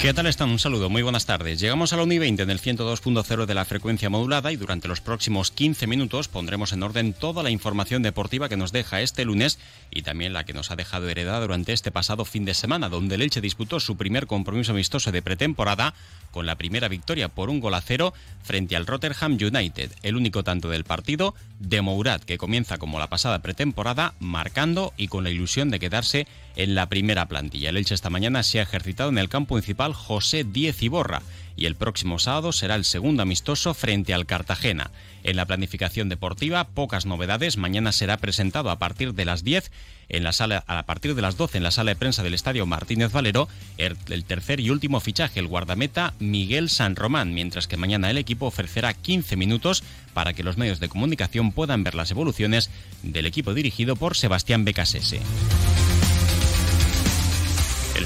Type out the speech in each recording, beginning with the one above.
¿Qué tal están? Un saludo, muy buenas tardes. Llegamos a la 1 y 20 en el 102.0 de la frecuencia modulada y durante los próximos 15 minutos pondremos en orden toda la información deportiva que nos deja este lunes y también la que nos ha dejado heredada durante este pasado fin de semana, donde el Elche disputó su primer compromiso amistoso de pretemporada con la primera victoria por un gol a cero frente al Rotterdam United, el único tanto del partido de Mourad, que comienza como la pasada pretemporada, marcando y con la ilusión de quedarse en la primera plantilla. El Elche esta mañana se ha ejercitado en el campo principal José Diez Iborra y el próximo sábado será el segundo amistoso frente al Cartagena. En la planificación deportiva, pocas novedades. Mañana será presentado a partir de las 10 en la sala, a partir de las 12 en la sala de prensa del Estadio Martínez Valero, el, tercer y último fichaje, el guardameta Miguel San Román, mientras que mañana el equipo ofrecerá 15 minutos para que los medios de comunicación puedan ver las evoluciones del equipo dirigido por Sebastián Becasese.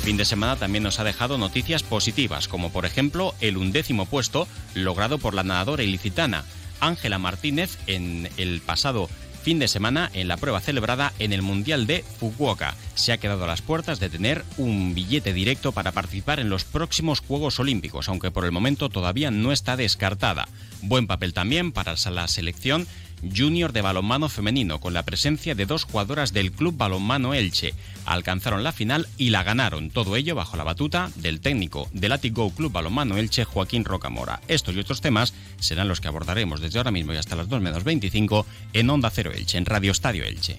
Fin de semana también nos ha dejado noticias positivas, como por ejemplo el undécimo puesto logrado por la nadadora ilicitana Ángela Martínez en el pasado fin de semana en la prueba celebrada en el Mundial de Fukuoka. Se ha quedado a las puertas de tener un billete directo para participar en los próximos Juegos Olímpicos, aunque por el momento todavía no está descartada. Buen papel también para la selección junior de balonmano femenino con la presencia de dos jugadoras del Club Balonmano Elche. Alcanzaron la final y la ganaron, todo ello bajo la batuta del técnico del Go Club Balonmano Elche, Joaquín Rocamora. Estos y otros temas serán los que abordaremos desde ahora mismo y hasta las 2 menos 25 en Onda Cero Elche, en Radio Estadio Elche.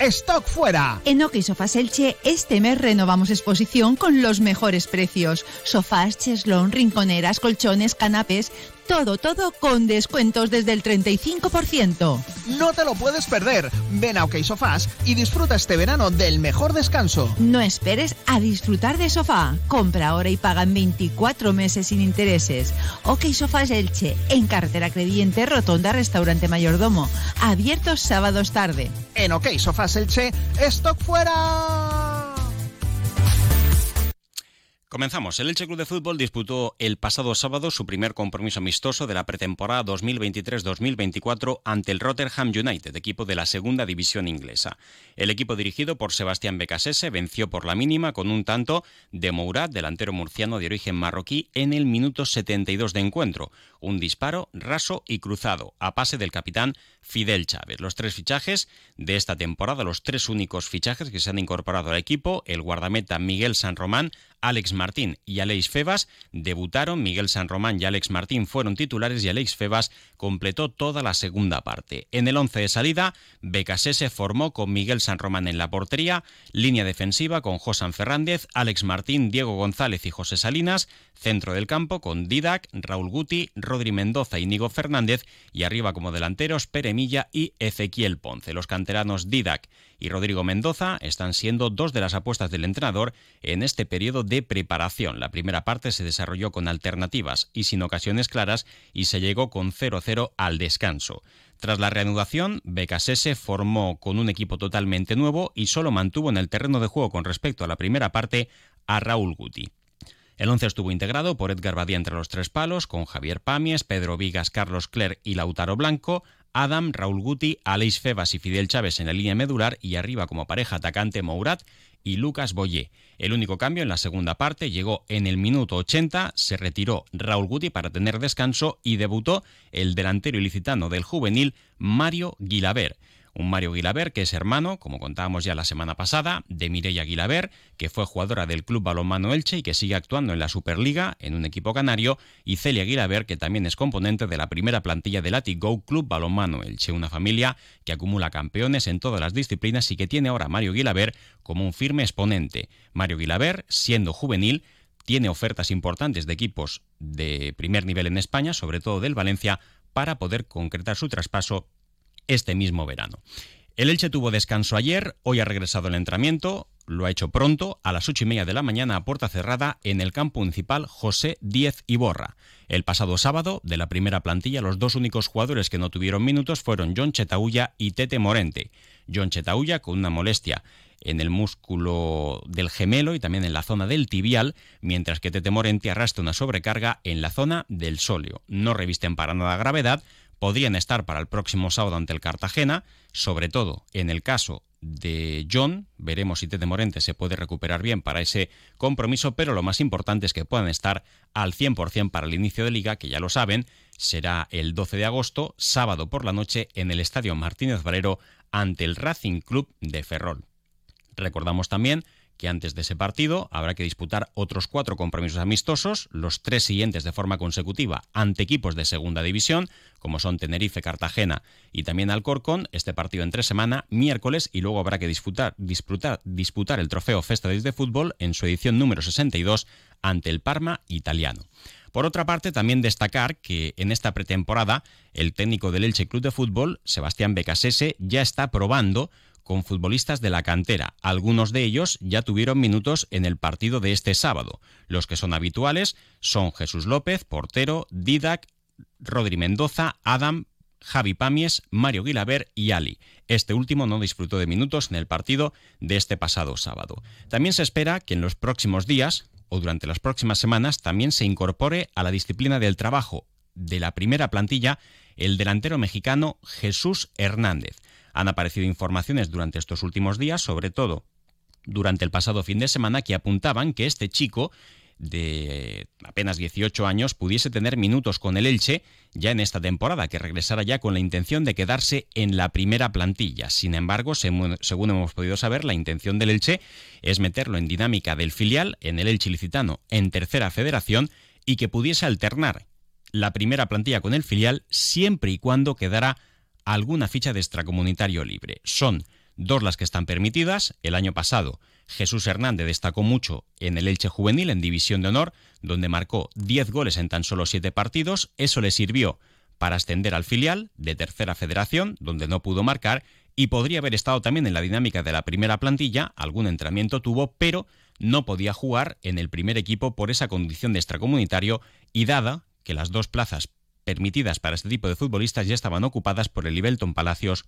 ¡Stock fuera! En OK Sofás Elche, este mes renovamos exposición con los mejores precios. Sofás, cheslón, rinconeras, colchones, canapés, todo, todo con descuentos desde el 35%. No te lo puedes perder. Ven a OK Sofás y disfruta este verano del mejor descanso. No esperes a disfrutar de sofá. Compra ahora y paga en 24 meses sin intereses. OK Sofás Elche, en carretera Crediente, Rotonda, Restaurante Mayordomo. Abiertos sábados tarde. En OK Sofás Elche, stock fuera. Comenzamos. El Elche Club de Fútbol disputó el pasado sábado su primer compromiso amistoso de la pretemporada 2023-2024 ante el Rotterdam United, equipo de la segunda división inglesa. El equipo dirigido por Sebastián Becasese venció por la mínima con un tanto de Mourad, delantero murciano de origen marroquí, en el minuto 72 de encuentro. Un disparo raso y cruzado a pase del capitán Fidel Chávez. Los tres fichajes de esta temporada, los tres únicos fichajes que se han incorporado al equipo, el guardameta Miguel San Román, Alex Martín y Aleix Febas debutaron. Miguel San Román y Alex Martín fueron titulares y Aleix Febas completó toda la segunda parte. En el once de salida, Becasé se formó con Miguel San Román en la portería, línea defensiva con Josan Fernández, Alex Martín, Diego González y José Salinas, centro del campo con Didac, Raúl Guti, Rodri Mendoza y Nigo Fernández y arriba como delanteros Peremilla y Ezequiel Ponce. Los canteranos Didac y Rodrigo Mendoza están siendo dos de las apuestas del entrenador en este periodo de preparación. La primera parte se desarrolló con alternativas y sin ocasiones claras y se llegó con 0-0 al descanso. Tras la reanudación, Becasese formó con un equipo totalmente nuevo y solo mantuvo en el terreno de juego con respecto a la primera parte a Raúl Guti. El once estuvo integrado por Edgar Badía entre los tres palos, con Javier Pamies, Pedro Vigas, Carlos Cler y Lautaro Blanco, Adam, Raúl Guti, Aleix Febas y Fidel Chávez en la línea medular y arriba como pareja atacante Mourat y Lucas Boyé. El único cambio en la segunda parte llegó en el minuto 80, se retiró Raúl Guti para tener descanso y debutó el delantero ilicitano del juvenil Mario Guilaber. Un Mario Guilaber que es hermano, como contábamos ya la semana pasada, de Mireia Guilaber, que fue jugadora del Club Balonmano Elche y que sigue actuando en la Superliga en un equipo canario, y Celia Guilaber, que también es componente de la primera plantilla del Go Club Balonmano Elche, una familia que acumula campeones en todas las disciplinas y que tiene ahora Mario Guilaber como un firme exponente. Mario Guilaber, siendo juvenil, tiene ofertas importantes de equipos de primer nivel en España, sobre todo del Valencia, para poder concretar su traspaso este mismo verano. El Elche tuvo descanso ayer, hoy ha regresado el entrenamiento, lo ha hecho pronto, a las ocho y media de la mañana a puerta cerrada en el campo municipal José Díez Iborra. El pasado sábado, de la primera plantilla, los dos únicos jugadores que no tuvieron minutos fueron John Chetaulla y Tete Morente. John Chetaulla con una molestia en el músculo del gemelo y también en la zona del tibial, mientras que Tete Morente arrastra una sobrecarga en la zona del sóleo. No revisten para nada gravedad, podrían estar para el próximo sábado ante el Cartagena, sobre todo en el caso de John. Veremos si Tete Morente se puede recuperar bien para ese compromiso, pero lo más importante es que puedan estar al 100% para el inicio de liga, que ya lo saben, será el 12 de agosto, sábado por la noche, en el Estadio Martínez Valero ante el Racing Club de Ferrol. Recordamos también que antes de ese partido habrá que disputar otros cuatro compromisos amistosos, los tres siguientes de forma consecutiva ante equipos de segunda división, como son Tenerife, Cartagena y también Alcorcón, este partido en tres semanas, miércoles, y luego habrá que disputar, disputar, disputar el trofeo Festa de Fútbol en su edición número 62 ante el Parma italiano. Por otra parte, también destacar que en esta pretemporada el técnico del Elche Club de Fútbol, Sebastián Becasese, ya está probando con futbolistas de la cantera. Algunos de ellos ya tuvieron minutos en el partido de este sábado. Los que son habituales son Jesús López, portero, Didac, Rodri Mendoza, Adam, Javi Pamies, Mario Guilaber y Ali. Este último no disfrutó de minutos en el partido de este pasado sábado. También se espera que en los próximos días o durante las próximas semanas también se incorpore a la disciplina del trabajo de la primera plantilla el delantero mexicano Jesús Hernández. Han aparecido informaciones durante estos últimos días, sobre todo durante el pasado fin de semana, que apuntaban que este chico de apenas 18 años pudiese tener minutos con el Elche ya en esta temporada, que regresara ya con la intención de quedarse en la primera plantilla. Sin embargo, según hemos podido saber, la intención del Elche es meterlo en dinámica del filial, en el Elche Licitano, en tercera federación, y que pudiese alternar la primera plantilla con el filial siempre y cuando quedara alguna ficha de extracomunitario libre. Son dos las que están permitidas. El año pasado Jesús Hernández destacó mucho en el Elche Juvenil en División de Honor, donde marcó 10 goles en tan solo 7 partidos. Eso le sirvió para ascender al filial de Tercera Federación, donde no pudo marcar, y podría haber estado también en la dinámica de la primera plantilla, algún entrenamiento tuvo, pero no podía jugar en el primer equipo por esa condición de extracomunitario y dada que las dos plazas permitidas para este tipo de futbolistas ya estaban ocupadas por el Ibelton Palacios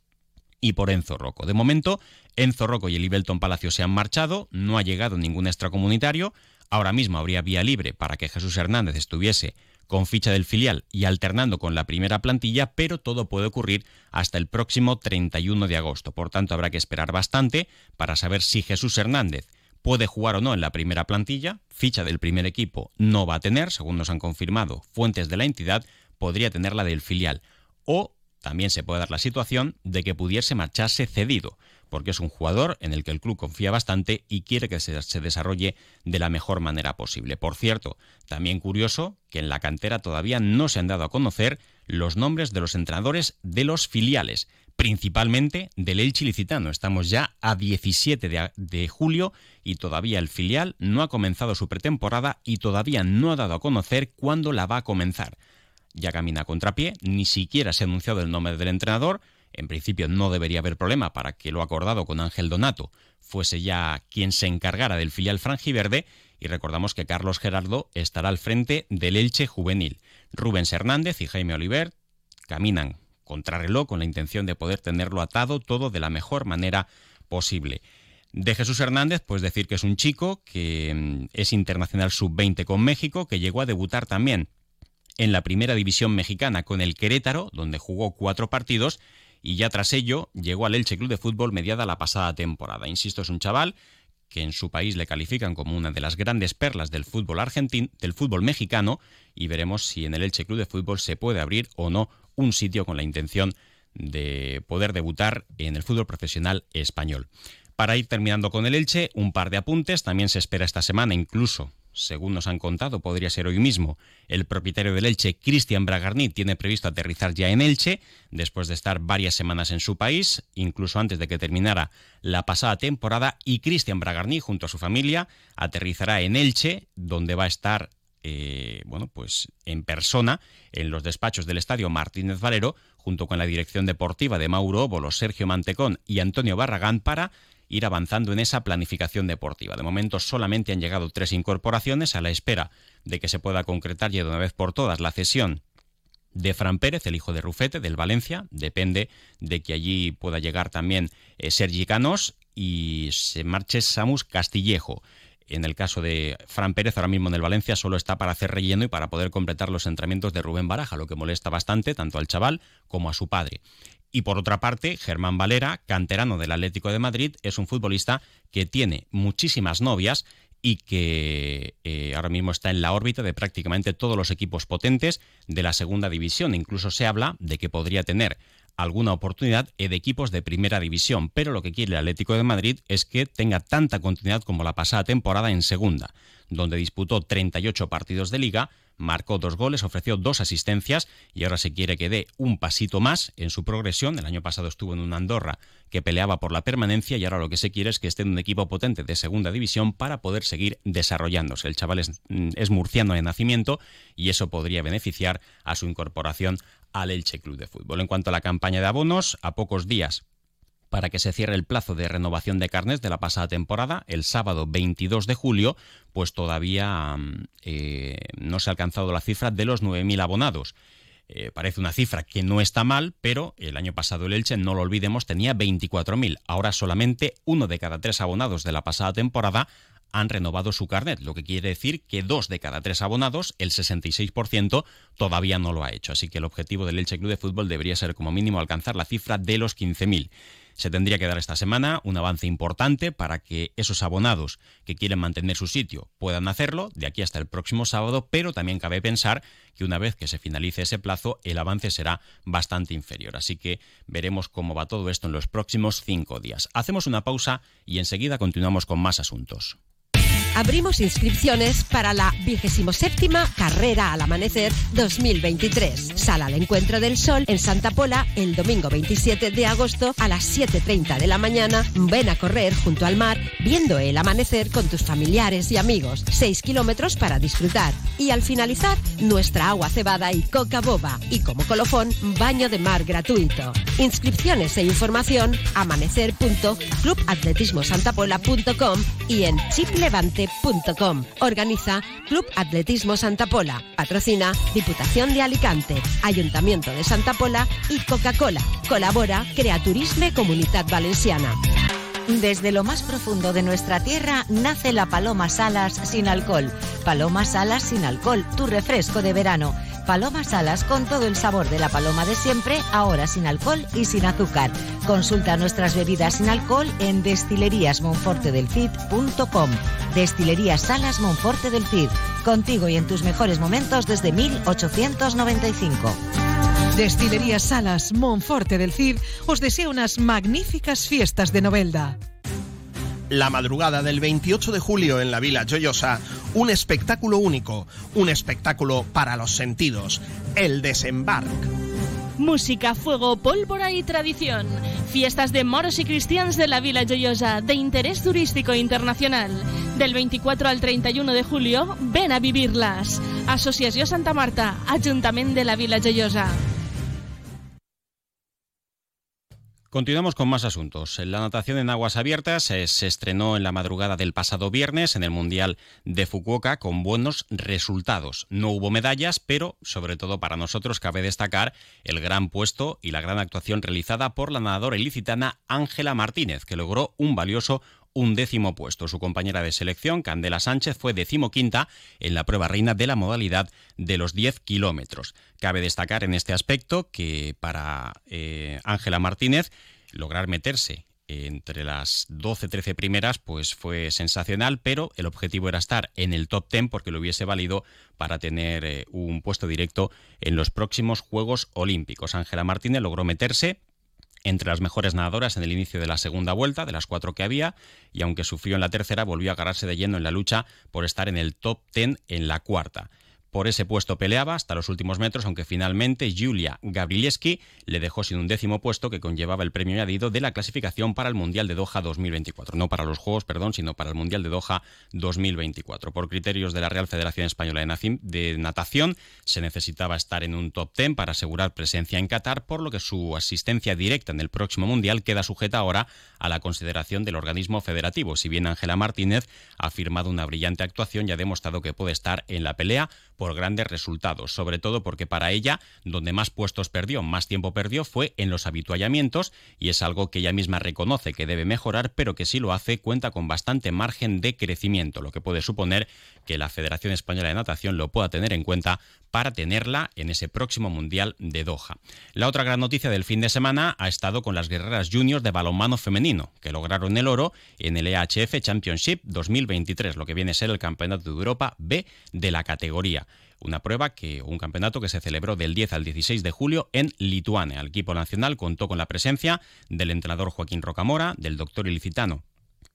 y por Enzo Rocco. De momento, Enzo Rocco y el Ibelton Palacios se han marchado, no ha llegado ningún extracomunitario, ahora mismo habría vía libre para que Jesús Hernández estuviese con ficha del filial y alternando con la primera plantilla, pero todo puede ocurrir hasta el próximo 31 de agosto. Por tanto, habrá que esperar bastante para saber si Jesús Hernández puede jugar o no en la primera plantilla. Ficha del primer equipo no va a tener, según nos han confirmado fuentes de la entidad, podría tener la del filial. O también se puede dar la situación de que pudiese marcharse cedido, porque es un jugador en el que el club confía bastante y quiere que se, desarrolle de la mejor manera posible. Por cierto, también curioso que en la cantera todavía no se han dado a conocer los nombres de los entrenadores de los filiales, principalmente del Elche Licitano. Estamos ya a 17 de, de, julio y todavía el filial no ha comenzado su pretemporada y todavía no ha dado a conocer cuándo la va a comenzar ya camina a contrapié, ni siquiera se ha anunciado el nombre del entrenador, en principio no debería haber problema para que lo acordado con Ángel Donato fuese ya quien se encargara del filial franjiverde y recordamos que Carlos Gerardo estará al frente del Elche juvenil. Rubens Hernández y Jaime Oliver caminan contrarreloj con la intención de poder tenerlo atado todo de la mejor manera posible. De Jesús Hernández, pues decir que es un chico que mm, es internacional sub-20 con México, que llegó a debutar también en la primera división mexicana con el Querétaro, donde jugó cuatro partidos, y ya tras ello llegó al Elche Club de Fútbol mediada la pasada temporada. Insisto, es un chaval que en su país le califican como una de las grandes perlas del fútbol argentino, del fútbol mexicano, y veremos si en el Elche Club de Fútbol se puede abrir o no un sitio con la intención de poder debutar en el fútbol profesional español. Para ir terminando con el Elche, un par de apuntes. También se espera esta semana incluso según nos han contado, podría ser hoy mismo. El propietario del Elche, Cristian Bragarni, tiene previsto aterrizar ya en Elche, después de estar varias semanas en su país, incluso antes de que terminara la pasada temporada, y Cristian Bragarni, junto a su familia, aterrizará en Elche, donde va a estar eh, bueno, pues en persona en los despachos del estadio Martínez Valero, junto con la dirección deportiva de Mauro Óbolo, Sergio Mantecón y Antonio Barragán, para ir avanzando en esa planificación deportiva. De momento solamente han llegado tres incorporaciones a la espera de que se pueda concretar ya de una vez por todas la cesión de Fran Pérez, el hijo de Rufete, del Valencia. Depende de que allí pueda llegar también eh, Sergi Canos y se marche Samus Castillejo. En el caso de Fran Pérez, ahora mismo en el Valencia, solo está para hacer relleno y para poder completar los entrenamientos de Rubén Baraja, lo que molesta bastante tanto al chaval como a su padre. Y por otra parte, Germán Valera, canterano del Atlético de Madrid, es un futbolista que tiene muchísimas novias y que eh, ahora mismo está en la órbita de prácticamente todos los equipos potentes de la segunda división. Incluso se habla de que podría tener alguna oportunidad de equipos de primera división, pero lo que quiere el Atlético de Madrid es que tenga tanta continuidad como la pasada temporada en segunda, donde disputó 38 partidos de liga, marcó dos goles, ofreció dos asistencias y ahora se quiere que dé un pasito más en su progresión. El año pasado estuvo en un Andorra que peleaba por la permanencia y ahora lo que se quiere es que esté en un equipo potente de segunda división para poder seguir desarrollándose. El chaval es, mm, es murciano de nacimiento y eso podría beneficiar a su incorporación al Elche Club de Fútbol. En cuanto a la campaña de abonos, a pocos días para que se cierre el plazo de renovación de carnes de la pasada temporada, el sábado 22 de julio, pues todavía mm, eh, no se ha alcanzado la cifra de los 9.000 abonados. Eh, parece una cifra que no está mal, pero el año pasado el Elche, no lo olvidemos, tenía 24.000. Ahora solamente uno de cada tres abonados de la pasada temporada han renovado su carnet, lo que quiere decir que dos de cada tres abonados, el 66%, todavía no lo ha hecho. Así que el objetivo del Elche Club de Fútbol debería ser como mínimo alcanzar la cifra de los 15.000. Se tendría que dar esta semana un avance importante para que esos abonados que quieren mantener su sitio puedan hacerlo de aquí hasta el próximo sábado, pero también cabe pensar que una vez que se finalice ese plazo, el avance será bastante inferior. Así que veremos cómo va todo esto en los próximos cinco días. Hacemos una pausa y enseguida continuamos con más asuntos abrimos inscripciones para la 27 Carrera al Amanecer 2023. Sala al Encuentro del Sol en Santa Pola el domingo 27 de agosto a las 7.30 de la mañana. Ven a correr junto al mar viendo el amanecer con tus familiares y amigos. 6 kilómetros para disfrutar. Y al finalizar, nuestra agua cebada y coca boba. Y como colofón, baño de mar gratuito. Inscripciones e información amanecer.clubatletismosantapola.com y en chiplevante Organiza Club Atletismo Santa Pola. Patrocina Diputación de Alicante, Ayuntamiento de Santa Pola y Coca-Cola. Colabora Creaturisme Comunidad Valenciana. Desde lo más profundo de nuestra tierra nace la Paloma Salas sin alcohol. Paloma Salas sin alcohol, tu refresco de verano Paloma Salas con todo el sabor de la paloma de siempre, ahora sin alcohol y sin azúcar. Consulta nuestras bebidas sin alcohol en destileríasmonfortedelcid.com. Destilerías Salas Monforte del Cid. Contigo y en tus mejores momentos desde 1895. Destilerías Salas Monforte del Cid os desea unas magníficas fiestas de Novelda la madrugada del 28 de julio en la Vila Joyosa, un espectáculo único, un espectáculo para los sentidos, el desembarque. Música, fuego, pólvora y tradición. Fiestas de moros y cristianos de la Vila Joyosa, de interés turístico internacional. Del 24 al 31 de julio, ven a vivirlas. Asociación Santa Marta, Ayuntamiento de la Vila Joyosa. Continuamos con más asuntos. La natación en aguas abiertas se, estrenó en la madrugada del pasado viernes en el Mundial de Fukuoka con buenos resultados. No hubo medallas, pero sobre todo para nosotros cabe destacar el gran puesto y la gran actuación realizada por la nadadora ilicitana Ángela Martínez, que logró un valioso un décimo puesto. Su compañera de selección, Candela Sánchez, fue decimoquinta en la prueba reina de la modalidad de los 10 kilómetros. Cabe destacar en este aspecto que para eh, Ángela Martínez lograr meterse entre las 12-13 primeras pues fue sensacional, pero el objetivo era estar en el top 10 porque lo hubiese valido para tener eh, un puesto directo en los próximos Juegos Olímpicos. Ángela Martínez logró meterse entre las mejores nadadoras en el inicio de la segunda vuelta, de las cuatro que había, y aunque sufrió en la tercera, volvió a agarrarse de lleno en la lucha por estar en el top ten en la cuarta. Por ese puesto peleaba hasta los últimos metros, aunque finalmente Julia Gabrielski le dejó sin un décimo puesto que conllevaba el premio añadido de la clasificación para el Mundial de Doha 2024. No para los Juegos, perdón, sino para el Mundial de Doha 2024. Por criterios de la Real Federación Española de Natación, se necesitaba estar en un top 10 para asegurar presencia en Qatar, por lo que su asistencia directa en el próximo Mundial queda sujeta ahora a la consideración del organismo federativo. Si bien Ángela Martínez ha firmado una brillante actuación y ha demostrado que puede estar en la pelea por grandes resultados, sobre todo porque para ella, donde más puestos perdió, más tiempo perdió, fue en los habituallamientos y es algo que ella misma reconoce que debe mejorar, pero que si lo hace cuenta con bastante margen de crecimiento, lo que puede suponer que la Federación Española de Natación lo pueda tener en cuenta para tenerla en ese próximo Mundial de Doha. La otra gran noticia del fin de semana ha estado con las guerreras juniors de balonmano femenino, que lograron el oro en el EHF Championship 2023, lo que viene a ser el Campeonato de Europa B de la categoría una prueba que un campeonato que se celebró del 10 al 16 de julio en Lituania. El equipo nacional contó con la presencia del entrenador Joaquín Rocamora, del doctor ilicitano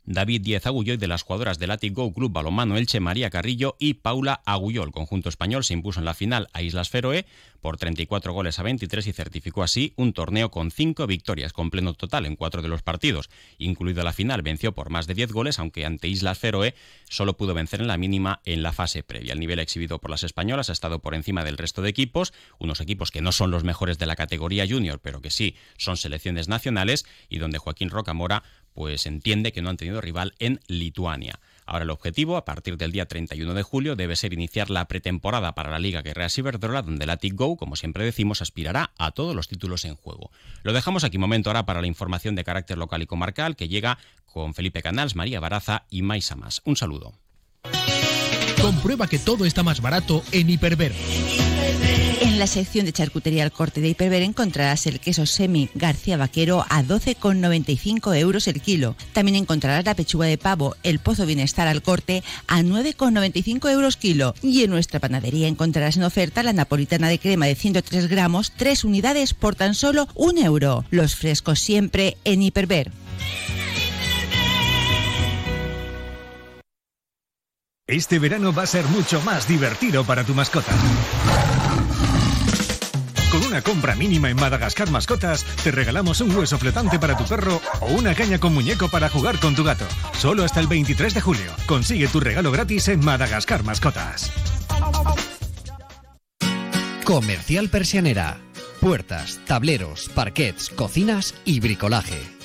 David Díez Agulló y de las jugadoras del Go Club Balonmano Elche María Carrillo y Paula Agulló. El conjunto español se impuso en la final a Islas Feroe por 34 goles a 23 y certificó así un torneo con 5 victorias con pleno total en 4 de los partidos. Incluido la final, venció por más de 10 goles, aunque ante Islas Feroe solo pudo vencer en la mínima en la fase previa. El nivel exhibido por las españolas ha estado por encima del resto de equipos, unos equipos que no son los mejores de la categoría junior, pero que sí son selecciones nacionales y donde Joaquín Rocamora pues entiende que no han tenido rival en Lituania. Ahora el objetivo, a partir del día 31 de julio, debe ser iniciar la pretemporada para la Liga Guerrera Ciberdrola, donde la Go, como siempre decimos, aspirará a todos los títulos en juego. Lo dejamos aquí momento ahora para la información de carácter local y comarcal, que llega con Felipe Canals, María Baraza y Maisa Más. Un saludo. Comprueba que todo está más barato en Hiperver. En la sección de charcutería al corte de Hiperver encontrarás el queso semi García Vaquero a 12,95 euros el kilo. También encontrarás la pechuga de pavo, el pozo bienestar al corte a 9,95 euros kilo. Y en nuestra panadería encontrarás en oferta la napolitana de crema de 103 gramos, 3 unidades por tan solo un euro. Los frescos siempre en Hiperver. Este verano va a ser mucho más divertido para tu mascota. Con una compra mínima en Madagascar Mascotas, te regalamos un hueso flotante para tu perro o una caña con muñeco para jugar con tu gato. Solo hasta el 23 de julio. Consigue tu regalo gratis en Madagascar Mascotas. Comercial Persianera. Puertas, tableros, parquets, cocinas y bricolaje